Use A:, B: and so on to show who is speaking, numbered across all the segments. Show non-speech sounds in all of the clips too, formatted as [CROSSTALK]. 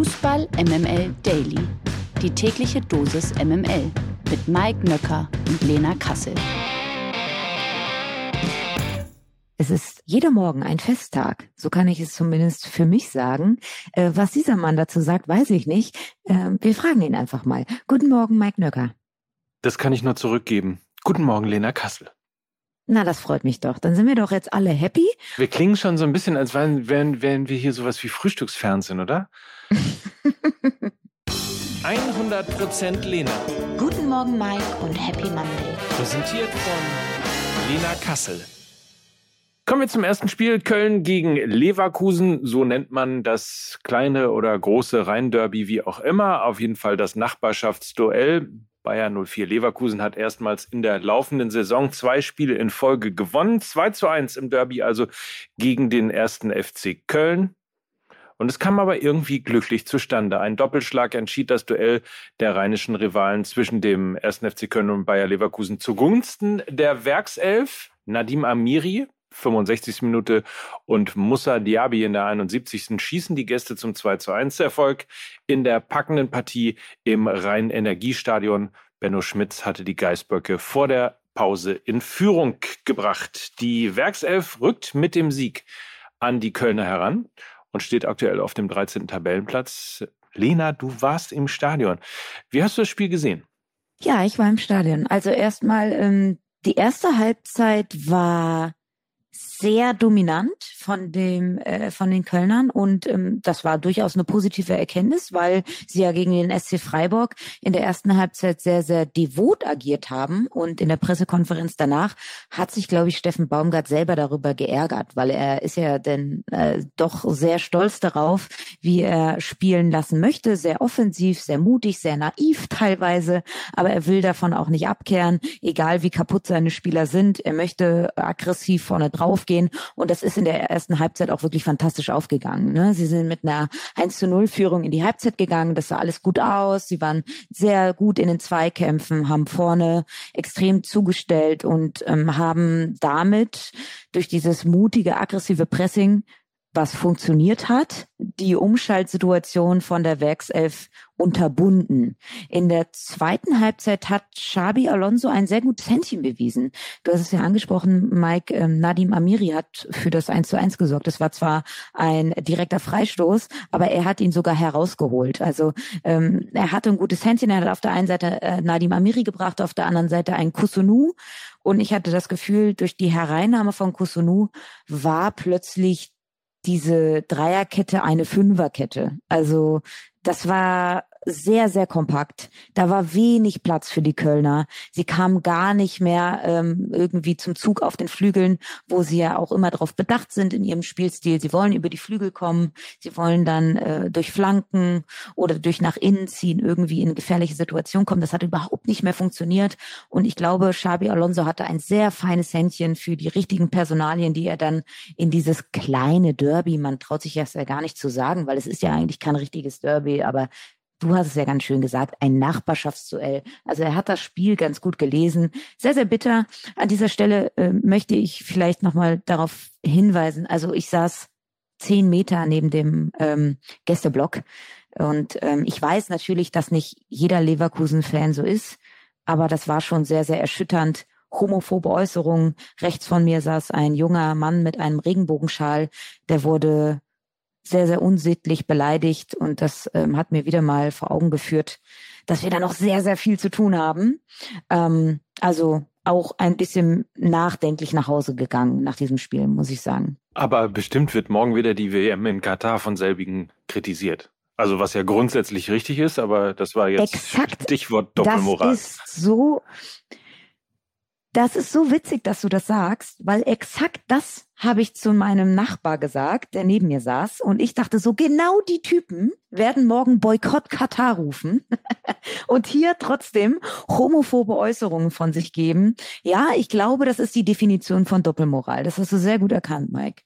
A: Fußball MML Daily. Die tägliche Dosis MML mit Mike Nöcker und Lena Kassel.
B: Es ist jeder Morgen ein Festtag. So kann ich es zumindest für mich sagen. Äh, was dieser Mann dazu sagt, weiß ich nicht. Äh, wir fragen ihn einfach mal. Guten Morgen, Mike Nöcker.
C: Das kann ich nur zurückgeben. Guten Morgen, Lena Kassel.
B: Na, das freut mich doch. Dann sind wir doch jetzt alle happy.
C: Wir klingen schon so ein bisschen, als wären, wären, wären wir hier sowas wie Frühstücksfernsehen, oder?
D: 100% Lena.
A: Guten Morgen, Mike und Happy Monday.
D: Präsentiert von Lena Kassel.
C: Kommen wir zum ersten Spiel. Köln gegen Leverkusen. So nennt man das kleine oder große Rhein-Derby, wie auch immer. Auf jeden Fall das Nachbarschaftsduell. Bayern 04 Leverkusen hat erstmals in der laufenden Saison zwei Spiele in Folge gewonnen. 2 zu 1 im Derby also gegen den ersten FC Köln. Und es kam aber irgendwie glücklich zustande. Ein Doppelschlag entschied das Duell der rheinischen Rivalen zwischen dem ersten FC Köln und Bayer Leverkusen zugunsten der Werkself. Nadim Amiri 65. Minute und Musa Diaby in der 71. schießen die Gäste zum 2 zu 1 Erfolg in der packenden Partie im Rhein-Energiestadion. Benno Schmitz hatte die Geißböcke vor der Pause in Führung gebracht. Die Werkself rückt mit dem Sieg an die Kölner heran und steht aktuell auf dem 13. Tabellenplatz. Lena, du warst im Stadion. Wie hast du das Spiel gesehen?
B: Ja, ich war im Stadion. Also erstmal, ähm, die erste Halbzeit war sehr dominant von dem äh, von den Kölnern und ähm, das war durchaus eine positive Erkenntnis, weil sie ja gegen den SC Freiburg in der ersten Halbzeit sehr sehr devot agiert haben und in der Pressekonferenz danach hat sich glaube ich Steffen Baumgart selber darüber geärgert, weil er ist ja denn äh, doch sehr stolz darauf, wie er spielen lassen möchte, sehr offensiv, sehr mutig, sehr naiv teilweise, aber er will davon auch nicht abkehren, egal wie kaputt seine Spieler sind, er möchte aggressiv vorne drauf gehen. Und das ist in der ersten Halbzeit auch wirklich fantastisch aufgegangen. Ne? Sie sind mit einer 1 zu 0 Führung in die Halbzeit gegangen. Das sah alles gut aus. Sie waren sehr gut in den Zweikämpfen, haben vorne extrem zugestellt und ähm, haben damit durch dieses mutige, aggressive Pressing was funktioniert hat, die Umschaltsituation von der Werkself unterbunden. In der zweiten Halbzeit hat Xabi Alonso ein sehr gutes Händchen bewiesen. Du hast es ja angesprochen, Mike, ähm, Nadim Amiri hat für das 1 zu 1 gesorgt. Das war zwar ein direkter Freistoß, aber er hat ihn sogar herausgeholt. Also ähm, er hatte ein gutes Händchen. Er hat auf der einen Seite äh, Nadim Amiri gebracht, auf der anderen Seite einen Kusunu. Und ich hatte das Gefühl, durch die Hereinnahme von Kusunu war plötzlich diese Dreierkette eine Fünferkette. Also das war sehr, sehr kompakt. Da war wenig Platz für die Kölner. Sie kamen gar nicht mehr ähm, irgendwie zum Zug auf den Flügeln, wo sie ja auch immer darauf bedacht sind in ihrem Spielstil. Sie wollen über die Flügel kommen, sie wollen dann äh, durch Flanken oder durch nach innen ziehen irgendwie in gefährliche Situationen kommen. Das hat überhaupt nicht mehr funktioniert. Und ich glaube, Xabi Alonso hatte ein sehr feines Händchen für die richtigen Personalien, die er dann in dieses kleine Derby, man traut sich das ja gar nicht zu sagen, weil es ist ja eigentlich kein richtiges Derby, aber du hast es ja ganz schön gesagt, ein Nachbarschaftsduell. Also er hat das Spiel ganz gut gelesen. Sehr, sehr bitter. An dieser Stelle äh, möchte ich vielleicht nochmal darauf hinweisen. Also ich saß zehn Meter neben dem ähm, Gästeblock. Und ähm, ich weiß natürlich, dass nicht jeder Leverkusen-Fan so ist, aber das war schon sehr, sehr erschütternd. Homophobe Äußerungen. Rechts von mir saß ein junger Mann mit einem Regenbogenschal, der wurde sehr, sehr unsittlich beleidigt und das ähm, hat mir wieder mal vor Augen geführt, dass wir da noch sehr, sehr viel zu tun haben. Ähm, also auch ein bisschen nachdenklich nach Hause gegangen nach diesem Spiel, muss ich sagen.
C: Aber bestimmt wird morgen wieder die WM in Katar von selbigen kritisiert. Also was ja grundsätzlich richtig ist, aber das war jetzt
B: Exakt,
C: Stichwort Doppelmoral.
B: Das ist so, das ist so witzig, dass du das sagst, weil exakt das habe ich zu meinem Nachbar gesagt, der neben mir saß. Und ich dachte so, genau die Typen werden morgen Boykott Katar rufen [LAUGHS] und hier trotzdem homophobe Äußerungen von sich geben. Ja, ich glaube, das ist die Definition von Doppelmoral. Das hast du sehr gut erkannt, Mike.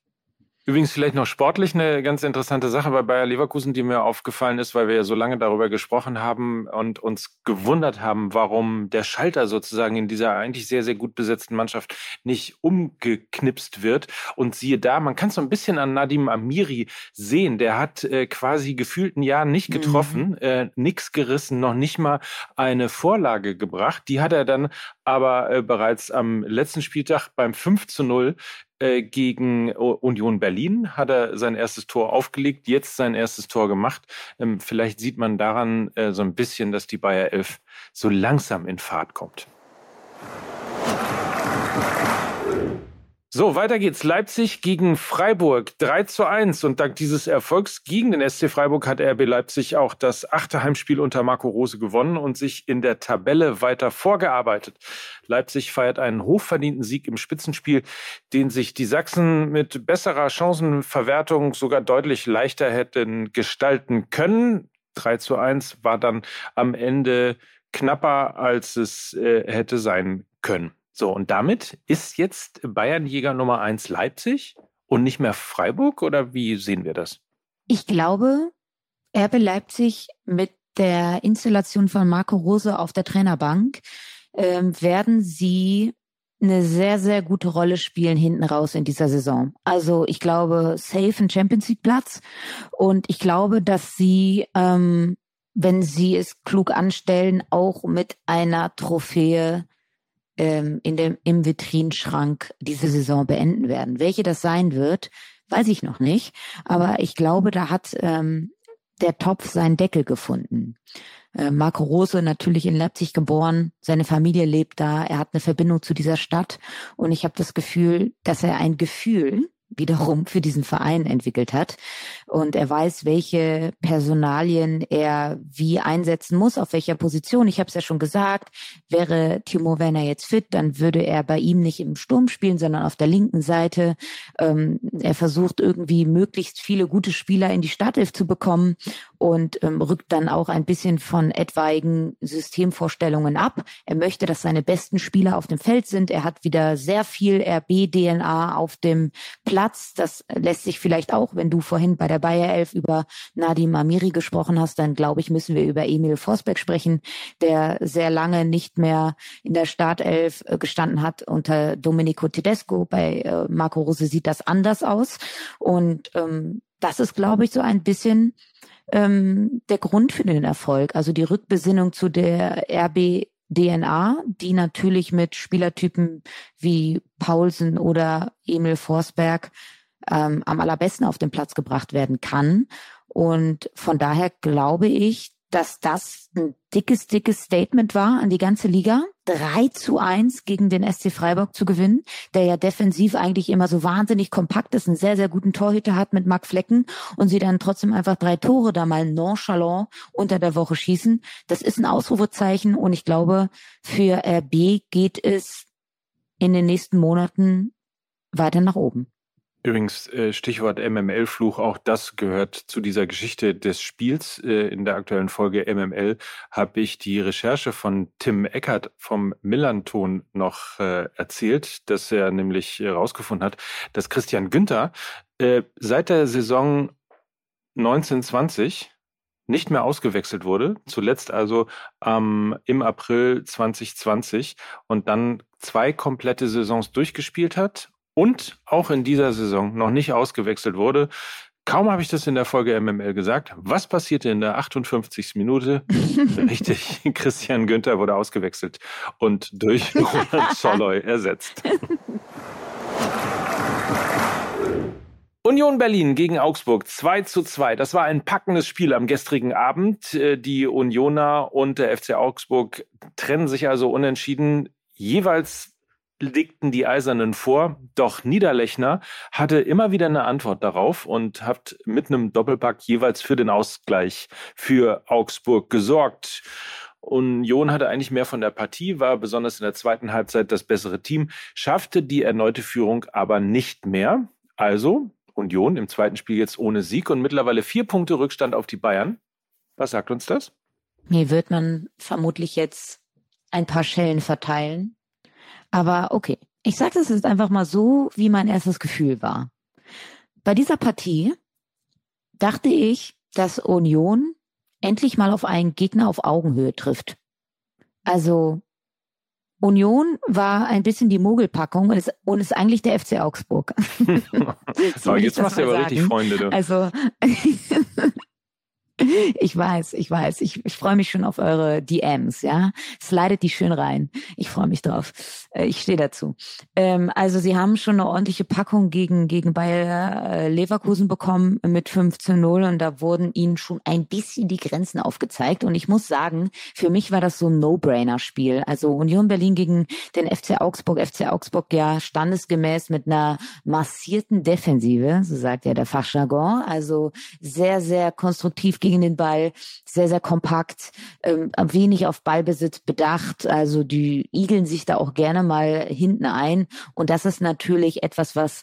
C: Übrigens vielleicht noch sportlich eine ganz interessante Sache bei Bayer Leverkusen, die mir aufgefallen ist, weil wir ja so lange darüber gesprochen haben und uns gewundert haben, warum der Schalter sozusagen in dieser eigentlich sehr, sehr gut besetzten Mannschaft nicht umgeknipst wird. Und siehe da, man kann es so ein bisschen an Nadim Amiri sehen. Der hat äh, quasi gefühlt ein Jahr nicht mhm. getroffen, mhm. äh, nix gerissen, noch nicht mal eine Vorlage gebracht. Die hat er dann aber äh, bereits am letzten Spieltag beim 5 zu 0 äh, gegen Union Berlin hat er sein erstes Tor aufgelegt, jetzt sein erstes Tor gemacht. Ähm, vielleicht sieht man daran äh, so ein bisschen, dass die Bayer 11 so langsam in Fahrt kommt. So, weiter geht's. Leipzig gegen Freiburg 3 zu 1. Und dank dieses Erfolgs gegen den SC Freiburg hat RB Leipzig auch das achte Heimspiel unter Marco Rose gewonnen und sich in der Tabelle weiter vorgearbeitet. Leipzig feiert einen hochverdienten Sieg im Spitzenspiel, den sich die Sachsen mit besserer Chancenverwertung sogar deutlich leichter hätten gestalten können. 3 zu 1 war dann am Ende knapper, als es äh, hätte sein können. So, und damit ist jetzt Bayernjäger Nummer eins Leipzig und nicht mehr Freiburg oder wie sehen wir das?
B: Ich glaube, Erbe Leipzig mit der Installation von Marco Rose auf der Trainerbank ähm, werden sie eine sehr, sehr gute Rolle spielen hinten raus in dieser Saison. Also ich glaube, safe ein Champions League Platz und ich glaube, dass sie, ähm, wenn sie es klug anstellen, auch mit einer Trophäe ähm, in dem, im Vitrinschrank diese Saison beenden werden. Welche das sein wird, weiß ich noch nicht. Aber ich glaube, da hat ähm, der Topf seinen Deckel gefunden. Äh, Marco Rose natürlich in Leipzig geboren, seine Familie lebt da, er hat eine Verbindung zu dieser Stadt und ich habe das Gefühl, dass er ein Gefühl wiederum für diesen Verein entwickelt hat. Und er weiß, welche Personalien er wie einsetzen muss, auf welcher Position. Ich habe es ja schon gesagt, wäre Timo Werner jetzt fit, dann würde er bei ihm nicht im Sturm spielen, sondern auf der linken Seite. Ähm, er versucht irgendwie möglichst viele gute Spieler in die Startelf zu bekommen und ähm, rückt dann auch ein bisschen von etwaigen Systemvorstellungen ab. Er möchte, dass seine besten Spieler auf dem Feld sind. Er hat wieder sehr viel RB-DNA auf dem Platz. Das lässt sich vielleicht auch, wenn du vorhin bei der Bayer 11 über Nadim Amiri gesprochen hast, dann glaube ich, müssen wir über Emil Forsberg sprechen, der sehr lange nicht mehr in der Startelf äh, gestanden hat unter Domenico Tedesco. Bei äh, Marco Rose sieht das anders aus. Und ähm, das ist, glaube ich, so ein bisschen ähm, der Grund für den Erfolg. Also die Rückbesinnung zu der RB DNA, die natürlich mit Spielertypen wie Paulsen oder Emil Forsberg ähm, am allerbesten auf den Platz gebracht werden kann. Und von daher glaube ich, dass das ein dickes, dickes Statement war an die ganze Liga. 3 zu 1 gegen den SC Freiburg zu gewinnen, der ja defensiv eigentlich immer so wahnsinnig kompakt ist, einen sehr, sehr guten Torhüter hat mit Marc Flecken und sie dann trotzdem einfach drei Tore da mal nonchalant unter der Woche schießen. Das ist ein Ausrufezeichen und ich glaube, für RB geht es in den nächsten Monaten weiter nach oben.
C: Übrigens, äh, Stichwort MML-Fluch, auch das gehört zu dieser Geschichte des Spiels. Äh, in der aktuellen Folge MML habe ich die Recherche von Tim Eckert vom Millanton noch äh, erzählt, dass er nämlich herausgefunden hat, dass Christian Günther seit der Saison 1920 nicht mehr ausgewechselt wurde, zuletzt also ähm, im April 2020 und dann zwei komplette Saisons durchgespielt hat und auch in dieser Saison noch nicht ausgewechselt wurde. Kaum habe ich das in der Folge MML gesagt. Was passierte in der 58. Minute? [LAUGHS] Richtig, Christian Günther wurde ausgewechselt und durch [LAUGHS] Roland Scholloy ersetzt. Union Berlin gegen Augsburg 2 zu 2. Das war ein packendes Spiel am gestrigen Abend. Äh, die Unioner und der FC Augsburg trennen sich also unentschieden. Jeweils legten die Eisernen vor, doch Niederlechner hatte immer wieder eine Antwort darauf und hat mit einem Doppelpack jeweils für den Ausgleich für Augsburg gesorgt. Union hatte eigentlich mehr von der Partie, war besonders in der zweiten Halbzeit das bessere Team, schaffte die erneute Führung aber nicht mehr. Also Union im zweiten Spiel jetzt ohne Sieg und mittlerweile vier Punkte Rückstand auf die Bayern. Was sagt uns das?
B: Mir wird man vermutlich jetzt ein paar Schellen verteilen. Aber okay, ich sage das jetzt einfach mal so, wie mein erstes Gefühl war. bei dieser Partie dachte ich, dass Union endlich mal auf einen Gegner auf Augenhöhe trifft. Also Union war ein bisschen die Mogelpackung und ist, und ist eigentlich der FC Augsburg. [LAUGHS] [LAUGHS]
C: so, jetzt machst du aber sagen. richtig Freunde. Du.
B: Also [LAUGHS] Ich weiß, ich weiß. Ich, ich freue mich schon auf eure DMs, ja. Slidet die schön rein. Ich freue mich drauf. Äh, ich stehe dazu. Ähm, also sie haben schon eine ordentliche Packung gegen, gegen Bayer äh, Leverkusen bekommen mit 15-0 und da wurden ihnen schon ein bisschen die Grenzen aufgezeigt. Und ich muss sagen, für mich war das so ein No-Brainer-Spiel. Also Union Berlin gegen den FC Augsburg. FC Augsburg ja standesgemäß mit einer massierten Defensive, so sagt ja der Fachjargon. Also sehr, sehr konstruktiv gegen den Ball, sehr, sehr kompakt, ähm, wenig auf Ballbesitz bedacht. Also die igeln sich da auch gerne mal hinten ein. Und das ist natürlich etwas, was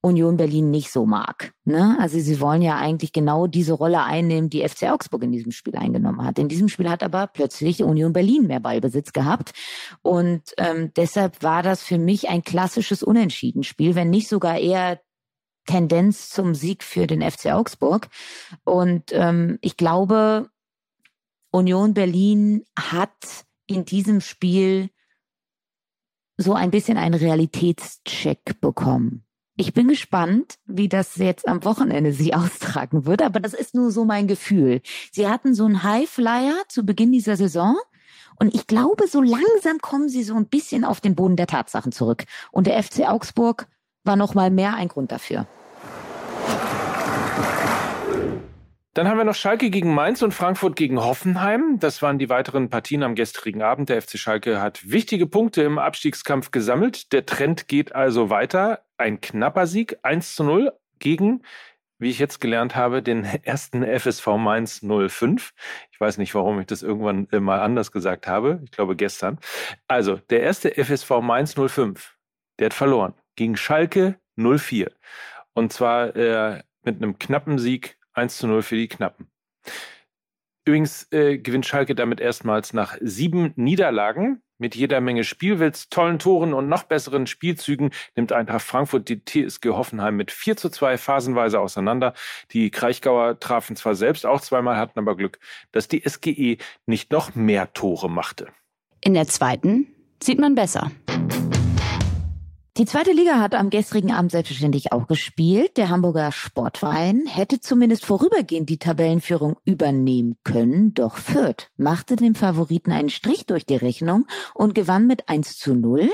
B: Union Berlin nicht so mag. Ne? Also sie wollen ja eigentlich genau diese Rolle einnehmen, die FC Augsburg in diesem Spiel eingenommen hat. In diesem Spiel hat aber plötzlich Union Berlin mehr Ballbesitz gehabt. Und ähm, deshalb war das für mich ein klassisches Unentschieden-Spiel, wenn nicht sogar eher Tendenz zum Sieg für den FC Augsburg. Und ähm, ich glaube, Union Berlin hat in diesem Spiel so ein bisschen einen Realitätscheck bekommen. Ich bin gespannt, wie das jetzt am Wochenende sie [LAUGHS] austragen wird, aber das ist nur so mein Gefühl. Sie hatten so einen Highflyer zu Beginn dieser Saison und ich glaube, so langsam kommen sie so ein bisschen auf den Boden der Tatsachen zurück. Und der FC Augsburg war noch mal mehr ein Grund dafür.
C: Dann haben wir noch Schalke gegen Mainz und Frankfurt gegen Hoffenheim. Das waren die weiteren Partien am gestrigen Abend. Der FC Schalke hat wichtige Punkte im Abstiegskampf gesammelt. Der Trend geht also weiter. Ein knapper Sieg, 1 zu 0 gegen, wie ich jetzt gelernt habe, den ersten FSV Mainz 05. Ich weiß nicht, warum ich das irgendwann mal anders gesagt habe. Ich glaube gestern. Also, der erste FSV Mainz 05, der hat verloren gegen Schalke 04. Und zwar äh, mit einem knappen Sieg 1 zu 0 für die Knappen. Übrigens äh, gewinnt Schalke damit erstmals nach sieben Niederlagen. Mit jeder Menge Spielwitz, tollen Toren und noch besseren Spielzügen nimmt Eintracht Frankfurt die TSG Hoffenheim mit 4 zu 2 phasenweise auseinander. Die Kraichgauer trafen zwar selbst auch zweimal, hatten aber Glück, dass die SGE nicht noch mehr Tore machte.
A: In der zweiten sieht man besser.
B: Die zweite Liga hat am gestrigen Abend selbstverständlich auch gespielt. Der Hamburger Sportverein hätte zumindest vorübergehend die Tabellenführung übernehmen können, doch Fürth machte dem Favoriten einen Strich durch die Rechnung und gewann mit 1 zu 0.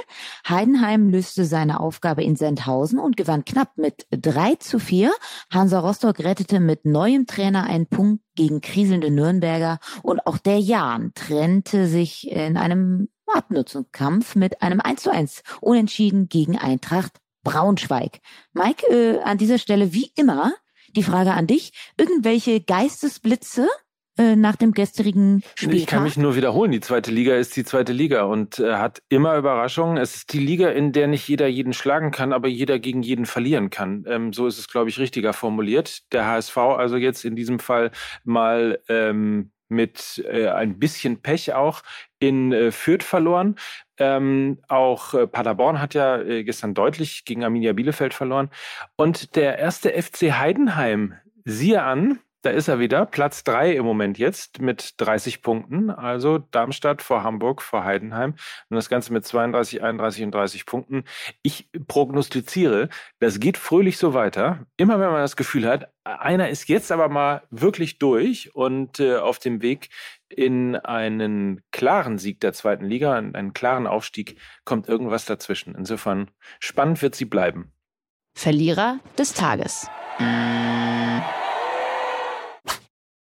B: Heidenheim löste seine Aufgabe in Sendhausen und gewann knapp mit 3 zu 4. Hansa Rostock rettete mit neuem Trainer einen Punkt gegen kriselnde Nürnberger und auch der Jan trennte sich in einem Abnutzungskampf mit einem 1 zu 1 Unentschieden gegen Eintracht Braunschweig. Mike, äh, an dieser Stelle wie immer die Frage an dich. Irgendwelche Geistesblitze äh, nach dem gestrigen Spiel?
C: Ich kann mich nur wiederholen. Die zweite Liga ist die zweite Liga und äh, hat immer Überraschungen. Es ist die Liga, in der nicht jeder jeden schlagen kann, aber jeder gegen jeden verlieren kann. Ähm, so ist es, glaube ich, richtiger formuliert. Der HSV also jetzt in diesem Fall mal ähm, mit äh, ein bisschen Pech auch in äh, Fürth verloren. Ähm, auch äh, Paderborn hat ja äh, gestern deutlich gegen Arminia Bielefeld verloren. Und der erste FC Heidenheim, siehe an, da ist er wieder, Platz drei im Moment jetzt mit 30 Punkten. Also Darmstadt vor Hamburg, vor Heidenheim. Und das Ganze mit 32, 31 und 30 Punkten. Ich prognostiziere, das geht fröhlich so weiter. Immer wenn man das Gefühl hat, einer ist jetzt aber mal wirklich durch und äh, auf dem Weg in einen klaren Sieg der zweiten Liga, einen klaren Aufstieg, kommt irgendwas dazwischen. Insofern spannend wird sie bleiben.
A: Verlierer des Tages.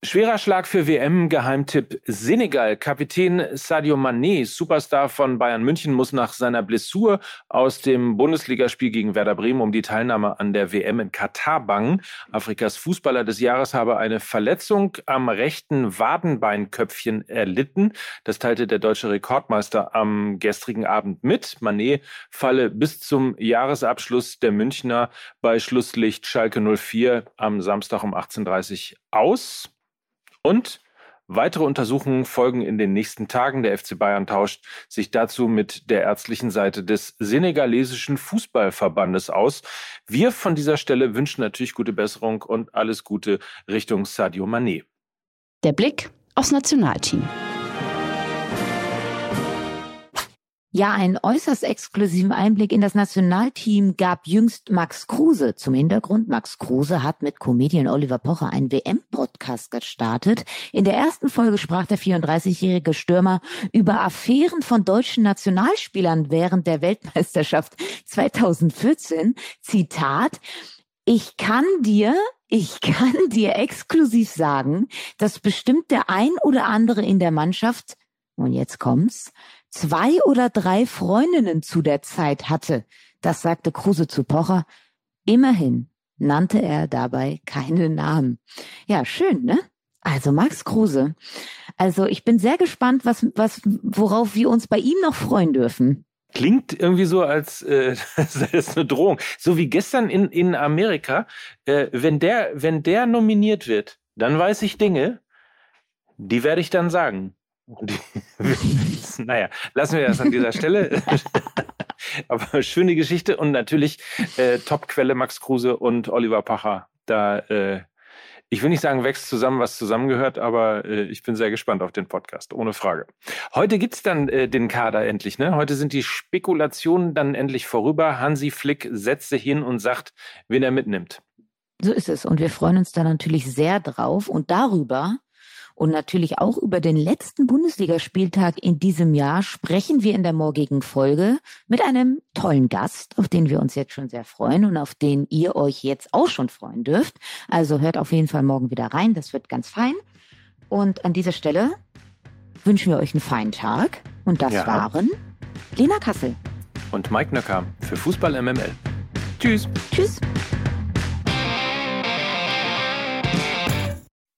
C: Schwerer Schlag für WM-Geheimtipp Senegal. Kapitän Sadio Mané, Superstar von Bayern München, muss nach seiner Blessur aus dem Bundesligaspiel gegen Werder Bremen um die Teilnahme an der WM in Katar bangen. Afrikas Fußballer des Jahres habe eine Verletzung am rechten Wadenbeinköpfchen erlitten. Das teilte der deutsche Rekordmeister am gestrigen Abend mit. Mané falle bis zum Jahresabschluss der Münchner bei Schlusslicht Schalke 04 am Samstag um 18.30 Uhr aus. Und Weitere Untersuchungen folgen in den nächsten Tagen. Der FC Bayern tauscht sich dazu mit der ärztlichen Seite des senegalesischen Fußballverbandes aus. Wir von dieser Stelle wünschen natürlich gute Besserung und alles Gute Richtung Sadio Mané.
A: Der Blick aufs Nationalteam.
B: Ja, einen äußerst exklusiven Einblick in das Nationalteam gab jüngst Max Kruse. Zum Hintergrund, Max Kruse hat mit Comedian Oliver Pocher einen WM-Podcast gestartet. In der ersten Folge sprach der 34-jährige Stürmer über Affären von deutschen Nationalspielern während der Weltmeisterschaft 2014. Zitat, ich kann dir ich kann dir exklusiv sagen, dass bestimmt der ein oder andere in der Mannschaft, und jetzt kommt's, zwei oder drei Freundinnen zu der Zeit hatte. Das sagte Kruse zu Pocher. Immerhin nannte er dabei keine Namen. Ja, schön, ne? Also Max Kruse. Also ich bin sehr gespannt, was, was, worauf wir uns bei ihm noch freuen dürfen.
C: Klingt irgendwie so, als äh, [LAUGHS] das ist eine Drohung. So wie gestern in, in Amerika. Äh, wenn, der, wenn der nominiert wird, dann weiß ich Dinge, die werde ich dann sagen. [LAUGHS] naja, lassen wir das an dieser Stelle. [LAUGHS] Aber schöne Geschichte und natürlich äh, Top-Quelle Max Kruse und Oliver Pacher. Da, äh, ich will nicht sagen, wächst zusammen, was zusammengehört, aber äh, ich bin sehr gespannt auf den Podcast, ohne Frage. Heute gibt's dann äh, den Kader endlich. Ne? Heute sind die Spekulationen dann endlich vorüber. Hansi Flick setzt sich hin und sagt, wen er mitnimmt.
B: So ist es. Und wir freuen uns da natürlich sehr drauf und darüber, und natürlich auch über den letzten Bundesligaspieltag in diesem Jahr sprechen wir in der morgigen Folge mit einem tollen Gast, auf den wir uns jetzt schon sehr freuen und auf den ihr euch jetzt auch schon freuen dürft. Also hört auf jeden Fall morgen wieder rein, das wird ganz fein. Und an dieser Stelle wünschen wir euch einen feinen Tag. Und das ja. waren Lena Kassel
C: und Mike Nöcker für Fußball MML. Tschüss.
B: Tschüss.